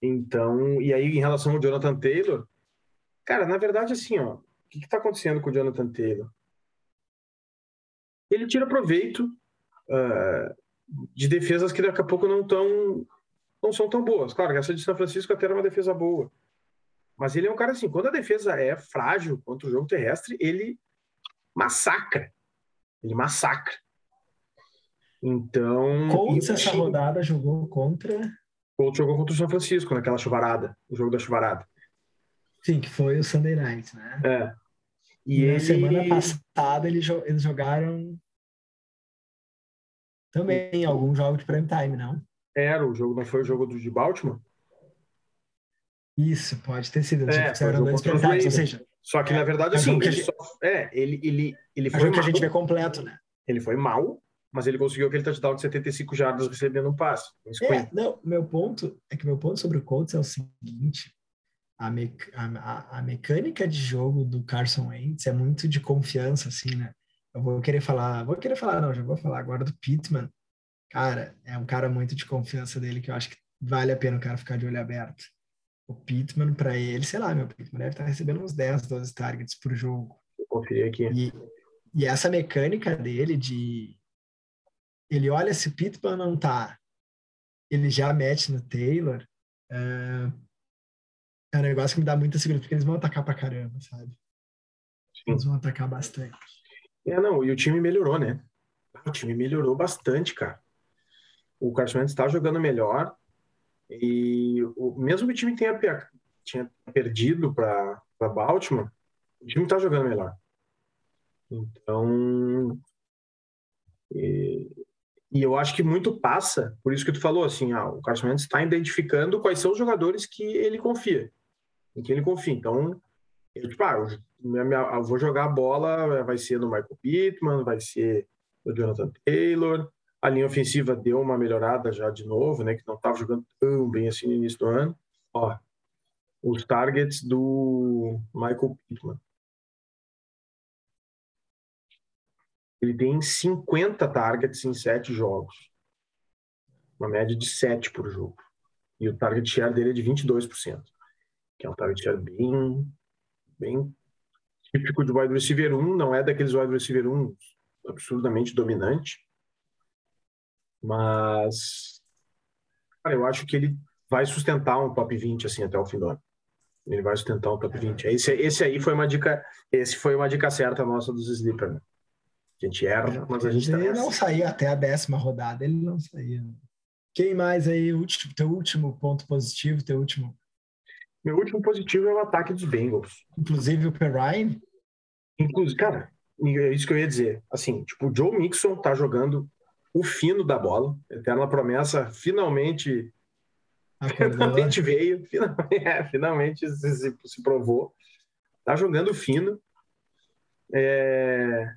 então, e aí em relação ao Jonathan Taylor, cara, na verdade, assim, ó, o que está acontecendo com o Jonathan Taylor? Ele tira proveito uh, de defesas que daqui a pouco não tão não são tão boas. Claro, essa de São Francisco até era uma defesa boa. Mas ele é um cara assim, quando a defesa é frágil contra o jogo terrestre, ele massacra. Ele massacra. Então. Colts essa rodada jogou contra outro jogou contra o São Francisco, naquela chuvarada, o jogo da chuvarada. Sim, que foi o Sunday Night, né? É. E, ele... na semana passada eles, eles jogaram também algum jogo de prime time, não? Era, o jogo não foi o jogo do de Baltimore? Isso, pode ter sido. É, foi eram dois prime ou seja... Só que, é, na verdade, assim, ele, gente... só, é, ele, ele, ele foi. É que a gente vê completo, né? Ele foi mal, mas ele conseguiu aquele touchdown de 75 jardas recebendo um passe. É, não, meu ponto é que meu ponto sobre o Colts é o seguinte: a, me, a, a, mecânica de jogo do Carson Wentz é muito de confiança, assim, né? Eu vou querer falar, vou querer falar, não, já vou falar agora do Pittman. Cara, é um cara muito de confiança dele que eu acho que vale a pena o cara ficar de olho aberto. O Pittman, para ele, sei lá, meu Pittman deve estar recebendo uns 10, 12 targets por jogo. Eu confiei aqui. E, e essa mecânica dele de ele olha se Pittman não tá, ele já mete no Taylor, é, é um negócio que me dá muita segurança, porque eles vão atacar pra caramba, sabe? Eles vão atacar bastante. É, não, e o time melhorou, né? O time melhorou bastante, cara. O Carson Wentz está jogando melhor e o, mesmo que o time tenha, tinha perdido para Baltimore, o time está jogando melhor. Então, e, e eu acho que muito passa, por isso que tu falou assim, ah, o Carson Wentz está identificando quais são os jogadores que ele confia, em que ele confia. Então, ele, tipo, ah, eu, eu vou jogar a bola, vai ser no Michael Pittman, vai ser no Jonathan Taylor. A linha ofensiva deu uma melhorada já de novo, né, que não estava jogando tão bem assim no início do ano. Ó, os targets do Michael Pittman. Ele tem 50 targets em 7 jogos. Uma média de 7 por jogo. E o target share dele é de 22%, que é um target bem, bem típico de wide receiver 1, não é daqueles wide receiver 1 absurdamente dominante, mas cara, eu acho que ele vai sustentar um top 20 assim até o fim do ano. Ele vai sustentar um top 20. Esse, esse aí foi uma dica, esse foi uma dica certa nossa dos sleeper, né? A gente erra, mas a gente tá Ele nessa. não saía até a décima rodada, ele não saía. Quem mais aí? Último, teu último ponto positivo, teu último. Meu último positivo é o ataque dos Bengals. Inclusive o Perrine. Inclusive, cara, é isso que eu ia dizer. Assim, tipo, o Joe Mixon tá jogando o fino da bola. Eterna promessa finalmente, acordou. finalmente veio, finalmente, é, finalmente se, se- se provou. Tá jogando fino. É...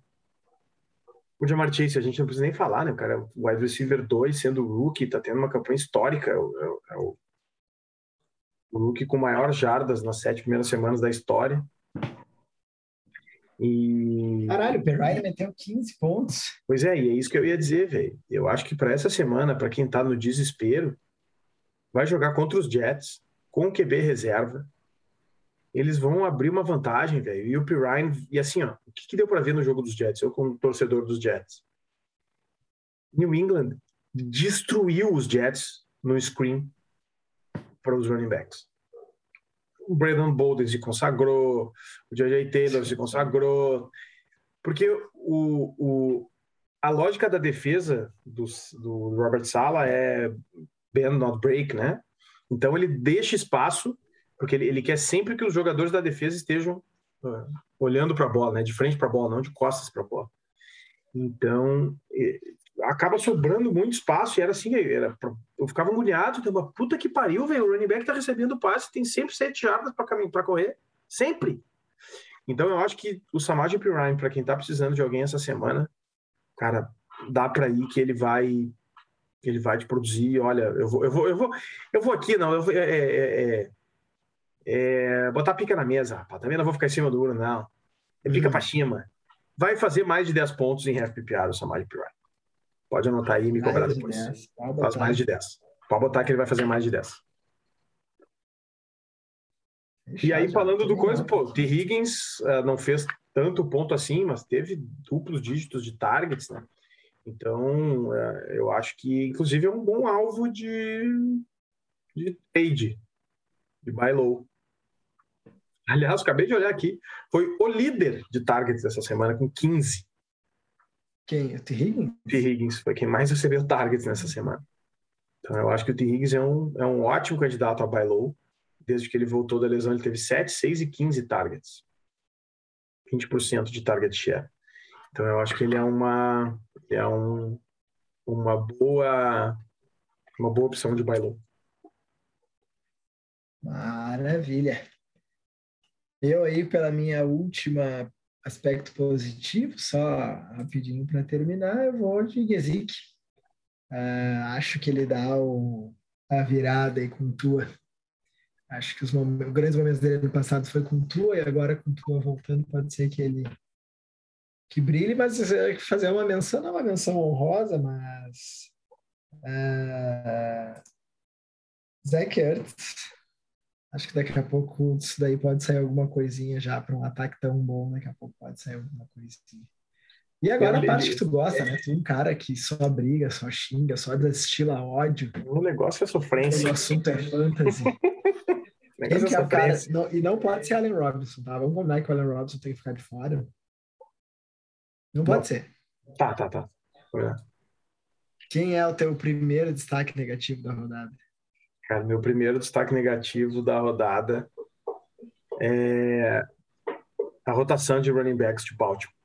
O Jamar Chase, a gente não precisa nem falar, né? Cara o wide receiver 2, sendo rookie, tá tendo uma campanha histórica. É o, é o- é o- rookie com maior jardas nas sete primeiras semanas da história. E... Caralho, o Perrine meteu 15 pontos. Pois é, e é isso que eu ia dizer, velho. Eu acho que para essa semana, para quem tá no desespero, vai jogar contra os Jets, com o QB reserva. Eles vão abrir uma vantagem, velho. E o Pirine, e assim, ó, o que, que deu para ver no jogo dos Jets? Eu, como torcedor dos Jets. New England destruiu os Jets no screen para os running backs. O Brandon Bolden se consagrou, o J.J. Taylor se consagrou, porque o, o, a lógica da defesa do, do Robert Sala é bend not break, né? Então ele deixa espaço, porque ele, ele quer sempre que os jogadores da defesa estejam uh, olhando para a bola, né? De frente para a bola, não de costas para a bola. Então acaba sobrando muito espaço e era assim, era eu ficava agoniado, tem uma puta que pariu, velho. O running back tá recebendo passe, tem sempre sete jardas para correr, sempre. Então eu acho que o Samaj Pirine, para quem tá precisando de alguém essa semana, cara, dá para ir que ele vai ele vai te produzir. Olha, eu vou, eu vou, eu vou, eu vou aqui, não, eu vou, é, é, é, é, botar pica na mesa, rapaz. Também não vou ficar em cima do ouro, não. É pica Uhum. para cima. Vai fazer mais de 10 pontos em half PPR o Samaj Pirine. Pode anotar aí e me cobrar Mais de depois. 10, pode Faz mais de 10. Pode botar que ele vai fazer mais de 10. E aí, falando do coisa, pô, T. Higgins ah, não fez tanto ponto assim, mas teve duplos dígitos de targets, né? Então, eh, eu acho que, inclusive, é um bom alvo de, de trade, de buy low. Aliás, acabei de olhar aqui, foi o líder de targets dessa semana, com 15. Quem? O T. Higgins? T. Higgins foi quem mais recebeu targets nessa semana. Então, eu acho que o T. Higgins é um, é um ótimo candidato a buy low. Desde que ele voltou da lesão, ele teve 7, 6 e 15 targets. 20% de target share. Então, eu acho que ele é uma, ele é um, uma boa uma boa opção de buy low. Maravilha. Eu aí, pela minha última aspecto positivo, só rapidinho para terminar, eu vou de Gesick. Ah, acho que ele dá o, a virada aí com Tua. Acho que os, momen- os grandes momentos dele no passado foi com Tua e agora com Tua voltando pode ser que ele que brilhe, mas é, fazer uma menção não é uma menção honrosa, mas ah, Zach Ertz Acho que daqui a pouco isso daí pode sair alguma coisinha já para um ataque tão bom. Daqui a pouco pode sair alguma coisinha. E agora a parte que tu gosta, né? Tu é um cara que só briga, só xinga, só destila ódio. O negócio é sofrência. O assunto é fantasy. Quem negócio que é é o cara? Não- e não pode ser Allen Robinson, tá? Vamos combinar que o Allen Robinson tem que ficar de fora. Não pode Não. ser. Tá, tá, tá. Quem é o teu primeiro destaque negativo da rodada? Cara, meu primeiro destaque negativo da rodada é a rotação de running backs de Baltimore.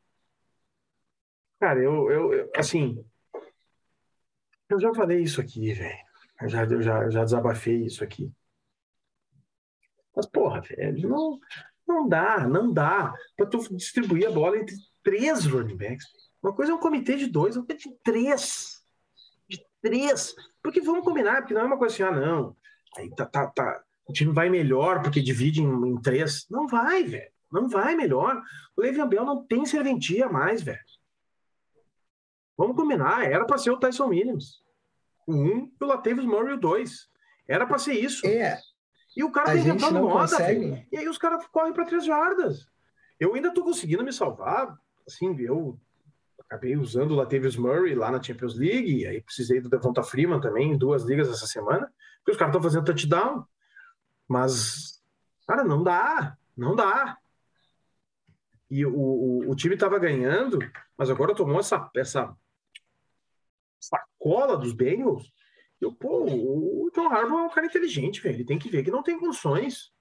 Cara, eu, eu, eu- assim, eu já falei isso aqui, velho. Eu já, eu já, eu já desabafei isso aqui. Mas, porra, velho, não, não dá, não dá pra tu distribuir a bola entre três running backs. Uma coisa é um comitê de dois, outra é de três. De três. Porque vamos combinar, porque não é uma coisa assim, ah, não. Aí tá, tá, tá. O time vai melhor porque divide em, em três. Não vai, velho. Não vai melhor. O Le'Veon Bell não tem serventia mais, velho. Vamos combinar. Era para ser o Tyson Williams. O um e o Latavius Murray o dois. Era para ser isso. É, E o cara entrado não moda, velho. E aí os caras correm para três jardas. Eu ainda tô conseguindo me salvar. Assim, eu acabei usando o Latavius Murray lá na Champions League, e aí precisei do Devonta Freeman também em duas ligas essa semana, porque os caras estão fazendo touchdown. Mas, cara, não dá. Não dá. E o, o, o time estava ganhando, mas agora tomou essa, essa sacola dos Bengals. Eu, pô, o John Harbaugh é um cara inteligente, velho. Ele tem que ver que não tem condições.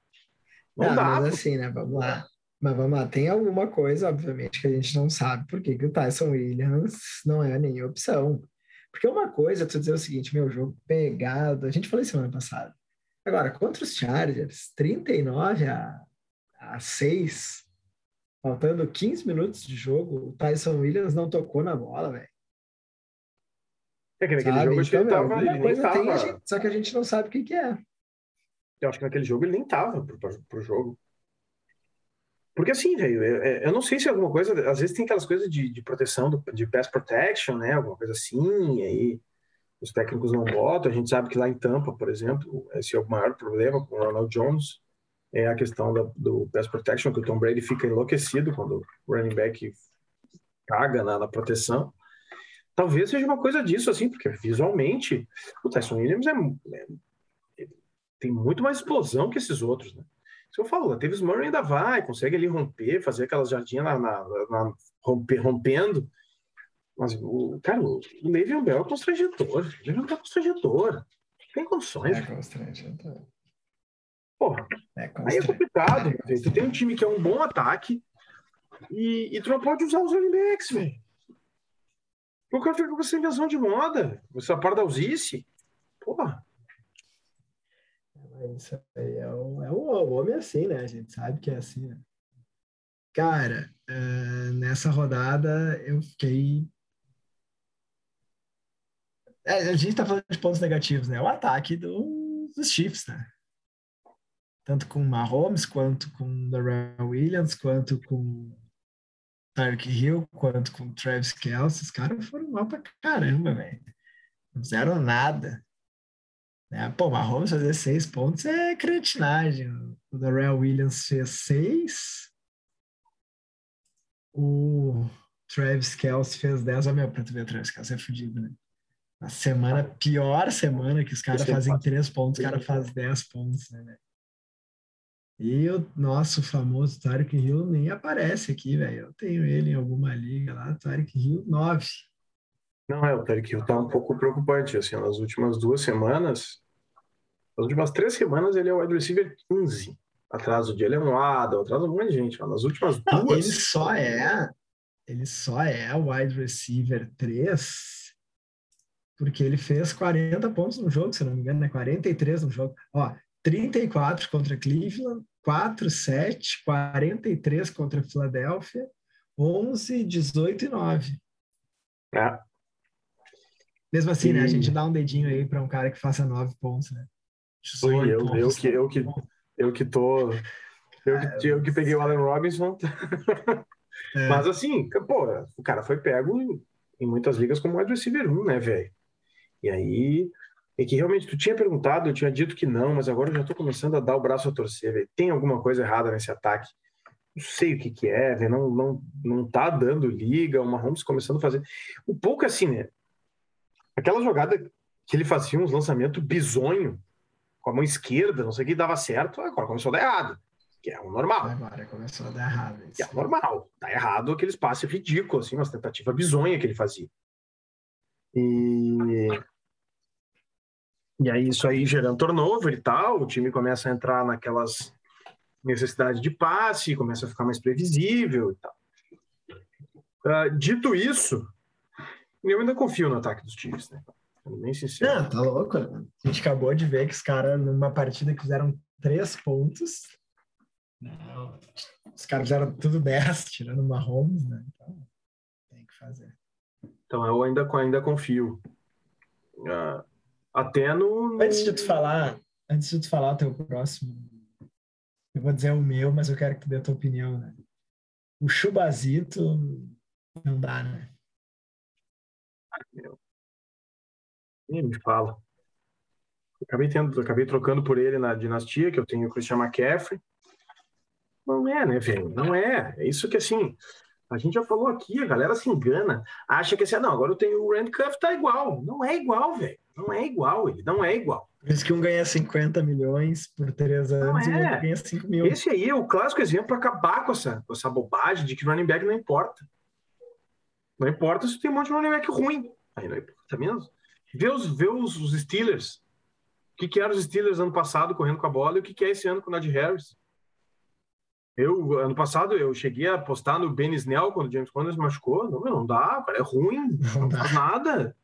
Não Ah, dá. mas pô. assim, né? Vamos lá. Mas vamos lá, tem alguma coisa, obviamente, que a gente não sabe por que, que o Tyson Williams não é nem opção. Porque uma coisa tu dizer o seguinte, meu jogo pegado, a gente falou isso semana passada. Agora, contra os Chargers, 39 a, a 6, faltando 15 minutos de jogo, o Tyson Williams não tocou na bola, velho. É que naquele Sabe? jogo ele Então, meu, tava, ele nem coisa tem, gente- só que a gente não sabe o que, que é. Eu acho que naquele jogo ele nem tava pro- pro jogo. Porque assim, velho, eu, eu não sei se é alguma coisa. Às vezes tem aquelas coisas de, de proteção, de pass protection, né? Alguma coisa assim, e aí os técnicos não botam. A gente sabe que lá em Tampa, por exemplo, esse é o maior problema com o Ronald Jones. É a questão da- do pass protection, que o Tom Brady fica enlouquecido quando o running back caga na, na proteção. Talvez seja uma coisa disso, assim, porque visualmente o Tyson Williams é, é- tem muito mais explosão que esses outros, né? Isso eu falo, o Davis Murray ainda vai, consegue ali romper, fazer aquelas jardinhas na, na- na- romper- rompendo. Mas, o, cara, o Le'Veon Bell é constrangedor. O Le'Veon Bell é constrangedor. Tem condições. É constrangedor. Porra, É aí é complicado. velho. Tu tem um time que é um bom ataque e, e tu não pode usar os running backs, velho. O cara fica com essa invenção de moda, essa parte da usice. Porra. Isso aí é o, é o homem assim, né? A gente sabe que é assim, né? Cara, eh, nessa rodada eu fiquei. É, a gente tá falando de pontos negativos, né? O ataque do- dos Chiefs, né? Tanto com o Mahomes, quanto com o Darrell Williams, quanto com Tyreek Hill, quanto com o Travis Kelce. Os caras foram mal pra caramba, velho. Não fizeram nada. Né? Pô, Mahomes fazer seis pontos é cretinagem. O Darrell Williams fez seis. O Travis Kelce fez dez. Ó, meu, pra tu ver, o Travis Kelce é fudido, né? A semana, pior semana que os caras é fazem três pontos, o cara faz dez pontos, né, velho? E o nosso famoso Tarek Hill nem aparece aqui, velho. Eu tenho ele em alguma liga lá, Tarek Hill 9. Não, é, o Tarek Hill tá um pouco preocupante, assim, nas últimas duas semanas, nas últimas três semanas ele é o wide receiver 15, atrás do Jalen Waddle, atrás de um monte de gente, mas nas últimas Não, ele duas, só é, ele só é o wide receiver 3 porque ele fez 40 pontos no jogo, se não me engano, né? 43 no jogo. Ó, 34 contra Cleveland, 4, 7, 43 contra Filadélfia, 11, 18 e 9. é, Mesmo assim, né? A E- gente dá um dedinho aí para um cara que faça 9 pontos, né? 18 eu, eu, que, eu, que, eu que tô. Eu que, eu que peguei o Allen Robinson. É. Mas assim, pô, o cara foi pego em, em muitas ligas como wide receiver 1, né, velho? E aí. É que realmente tu tinha perguntado, eu tinha dito que não, mas agora eu já tô começando a dar o braço a torcer, velho. Tem alguma coisa errada nesse ataque? Não sei o que que é, velho. Não, não, não tá dando liga, o Mahomes começando a fazer. Um pouco assim, né? Aquela jogada que ele fazia uns lançamentos bizonho com a mão esquerda, não sei o que, dava certo, agora começou a dar errado. Que é o normal. Agora começou a dar errado. isso. Que é o normal. Tá errado aqueles passes ridículos, assim, umas tentativas bizonhas que ele fazia. E... e aí isso aí gerando turnover e tal, o time começa a entrar naquelas necessidades de passe, começa a ficar mais previsível e tal. Ah, dito isso, eu ainda confio no ataque dos Chiefs, né? Bem sincero. Não, tá louco. né? A gente acabou de ver que os caras, numa partida fizeram três pontos, né, os caras fizeram tudo 10, tirando o Mahomes, né? Então, tem que fazer. Então eu ainda, ainda confio. Ah, até no, no- Antes de tu falar, antes de tu falar o teu próximo, eu vou dizer o meu, mas eu quero que tu dê a tua opinião, né? O Chubazito não dá, né? Ih, me fala. Acabei, tendo, acabei trocando por ele na dinastia, que eu tenho o Christian McCaffrey. Não é, né, velho? Não é. É isso que, assim, a gente já falou aqui, a galera se engana. Acha que assim, ah, não, agora eu tenho o Rand Cuff, tá igual. Não é igual, velho. Não é igual, ele não é igual. Por isso que um ganha 50 milhões por três anos é. e o outro ganha 5 mil. Esse aí é o clássico exemplo para acabar com essa, com essa bobagem de que running back não importa. Não importa se tem um monte de running back ruim. Aí não importa mesmo. Vê os, vê os, os Steelers. O que, que eram os Steelers ano passado correndo com a bola e o que, que é esse ano com o Najee Harris. Eu, ano passado, eu cheguei a postar no Ben Snell quando o James Conner se machucou. Não, não dá, é ruim, não, Não faz nada.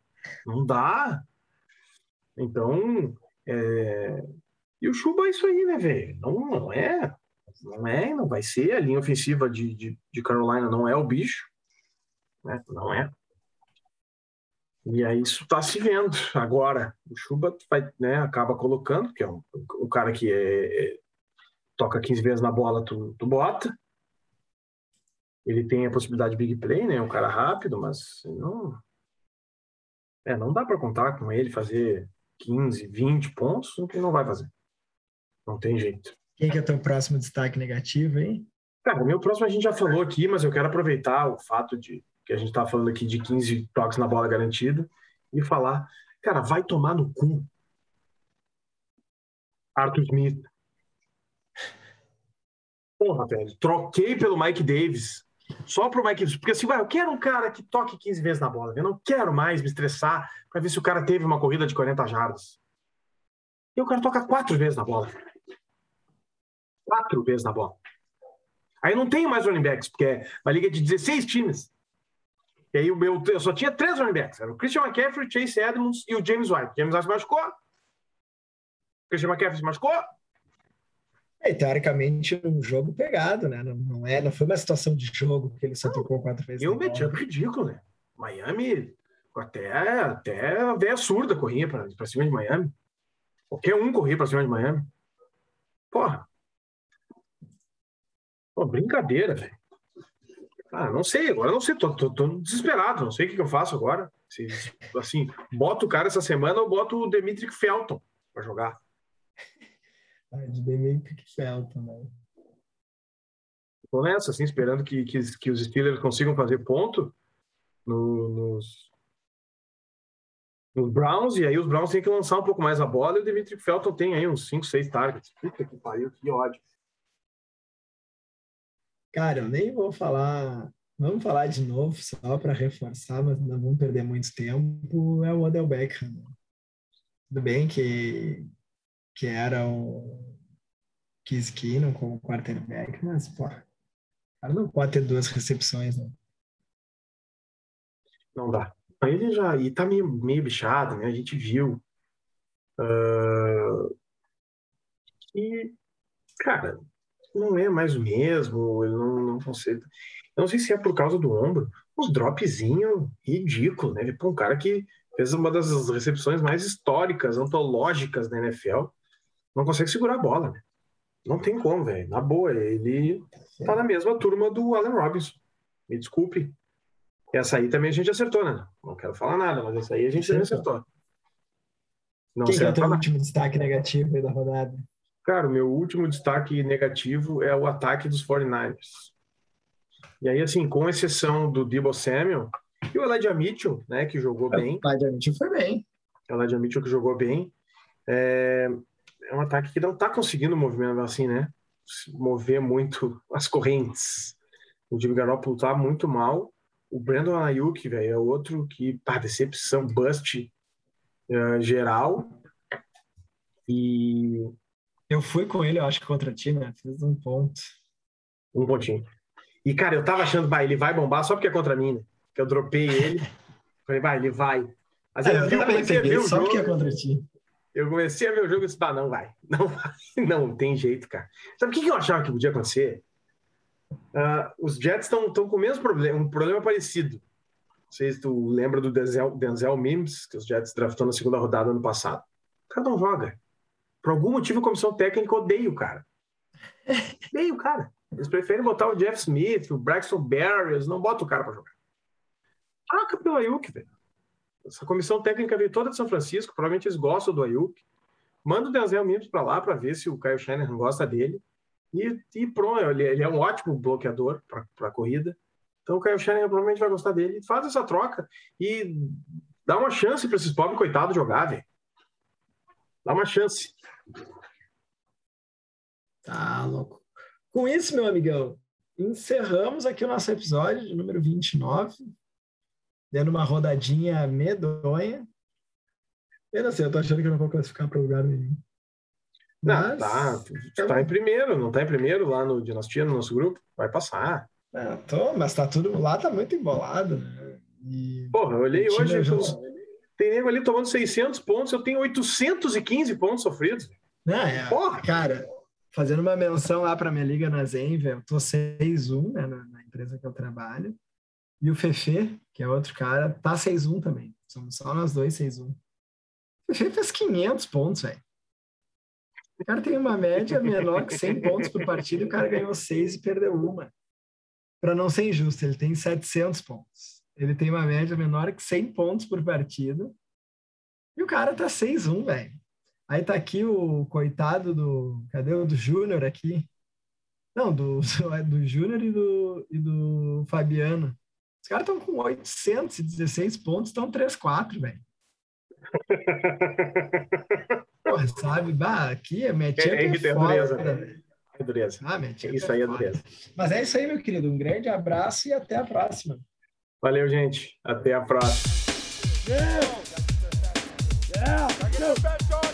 Não dá. Então, é... e o Chuba é isso aí, né, velho? Não, não é. Não é, não vai ser. A linha ofensiva de, de, de Carolina não é o bicho. Né? Não é. E aí isso está se vendo agora. O Chuba vai, né, acaba colocando, que é um, um cara que é, é- toca 15 vezes na bola, tu, tu bota. Ele tem a possibilidade de big play, né? É um cara rápido, mas não. É, não dá para contar com ele fazer 15, 20 pontos, que não vai fazer. Não tem jeito. Quem que é teu próximo destaque negativo, hein? Cara, o meu próximo a gente já falou aqui, mas eu quero aproveitar o fato de que a gente tá falando aqui de 15 toques na bola garantida e falar, cara, vai tomar no cu. Arthur Smith. Porra, velho, troquei pelo Mike Davis. Só pro Mike Davis. Porque assim, vai, eu quero um cara que toque 15 vezes na bola. Eu não quero mais me estressar para ver se o cara teve uma corrida de 40 jardas. E o cara toca quatro vezes na bola. Quatro vezes na bola. Aí não tenho mais running backs, porque é uma liga de 16 times. E aí o meu, eu só tinha três running backs. Era o Christian McCaffrey, o Chase Edmonds e o James White. James White se machucou. O Christian McCaffrey se machucou. É, teoricamente, um jogo pegado, né? Não, não, é, não foi uma situação de jogo que ele só tocou quatro vezes. E o bola. matchup ridículo, né? Miami, até, até a véia surda corria pra cima de Miami. Qualquer um corria pra cima de Miami. Porra. Pô, brincadeira, velho. Ah, não sei, agora não sei, tô, tô, tô desesperado, não sei o que, eu faço agora. Se, assim, boto o cara essa semana ou boto o Dimitri Felton pra jogar. Ah, de meio Pickfell também. Tô nessa, assim, esperando que, que, que os Steelers consigam fazer ponto no- nos, nos Browns, e aí os Browns têm que lançar um pouco mais a bola, e o Dimitri Felton tem aí uns 5, 6 targets. Puta que pariu, que ódio. Cara, eu nem vou falar. Vamos falar de novo, só para reforçar, mas não vamos perder muito tempo. É o Odell Beckham. Tudo bem que, que era o Case Keenum como quarterback, mas, pô, cara não pode ter duas recepções, né? Não dá. Ele já. E tá meio, meio bichado, né? A gente viu. ah, que, cara, não é mais o mesmo. Ele não, não consegue. Eu não sei se é por causa do ombro. Uns dropzinho ridículo, né? Pô, um cara que fez uma das recepções mais históricas, antológicas da NFL. Não consegue segurar a bola, né? Não tem como, velho. Na boa, ele tá na mesma turma do Allen Robinson. Me desculpe. Essa aí também a gente acertou, né? Não quero falar nada, mas essa aí a gente também Acertou. acertou. Não Quem que é o acertou nada. último destaque negativo aí da rodada? Cara, o meu último destaque negativo é o ataque dos 49ers. E aí, assim, com exceção do Debo Samuel e o Elijah Mitchell, né, que jogou bem, O Admitiu foi bem. o Elijah Mitchell que jogou bem, é, é um ataque que não tá conseguindo movimentar assim, né? Mover muito as correntes. O Jimmy Garoppolo tá muito mal. O Brandon Ayuk, velho, é outro que, pá, decepção, bust eh, geral. E Eu fui com ele, eu acho que contra ti, né? Fiz um ponto. um pontinho. E, cara, eu tava achando, vai, ele vai bombar só porque é contra mim, né? Que eu dropei ele. Falei, vai, ele vai. Mas É, eu eu também comecei a ver peguei o só jogo. porque é contra ti. Eu comecei a ver o jogo e disse, bah, não vai. Não vai. Não tem jeito, cara. Sabe o que eu achava que podia acontecer? Ah, os Jets estão com o mesmo problema, um problema parecido. Não sei se tu lembra do Denzel, Denzel Mims, que os Jets draftou na segunda rodada ano passado. O cara não joga. Por algum motivo, a comissão técnica odeia o cara. Odeia o cara. Eles preferem botar o Jeff Smith, o Braxton Berrios, não bota o cara pra jogar. Troca pelo Ayuk, velho. Essa comissão técnica veio toda de São Francisco, provavelmente eles gostam do Ayuk. manda o Denzel Mims para lá para ver se o Kyle Shanahan gosta dele. E, e pronto, ele, ele, é um ótimo bloqueador para a corrida. Então o Kyle Shanahan provavelmente vai gostar dele. Faz essa troca e dá uma chance para esses pobres coitados jogar, velho. Dá uma chance. Tá louco. Com isso, meu amigão, encerramos aqui o nosso episódio de número 29, dando uma rodadinha medonha. Eu não sei, eu tô achando que eu não vou classificar para lugar nenhum. Não, tá. Tu tá em primeiro, não tá em primeiro lá no Dinastia, no nosso grupo? Vai passar. Não, tô, mas tá tudo lá, tá muito embolado, né? E... Porra, eu olhei hoje, eu, tem nego ali tomando 600 pontos, eu tenho 815 pontos sofridos. Não, é, Porra! Cara, fazendo uma menção lá para minha liga na Zenver, eu tô 6-1 né, na, na, empresa que eu trabalho. E o Fefe, que é outro cara, tá 6-1 também. Somos só nós dois 6-1. O Fefe fez 500 pontos, velho. O cara tem uma média menor que 100 pontos por partida e o cara ganhou 6 e perdeu uma. Para não ser injusto, ele tem 700 pontos. Ele tem uma média menor que 100 pontos por partida. E o cara tá 6-1, velho. Aí tá aqui o coitado do. Cadê o do Júnior aqui? Não, do, do Júnior e do, e do Fabiano. Os caras estão com 816 pontos, estão 3-4, velho. Porra, sabe? Bah, aqui a minha tia é, é, é dureza, né? É dureza. Ah, minha tia isso aí é dureza. Mas é isso aí, meu querido. Um grande abraço e até a próxima. Valeu, gente. Até a próxima. Yeah. Yeah.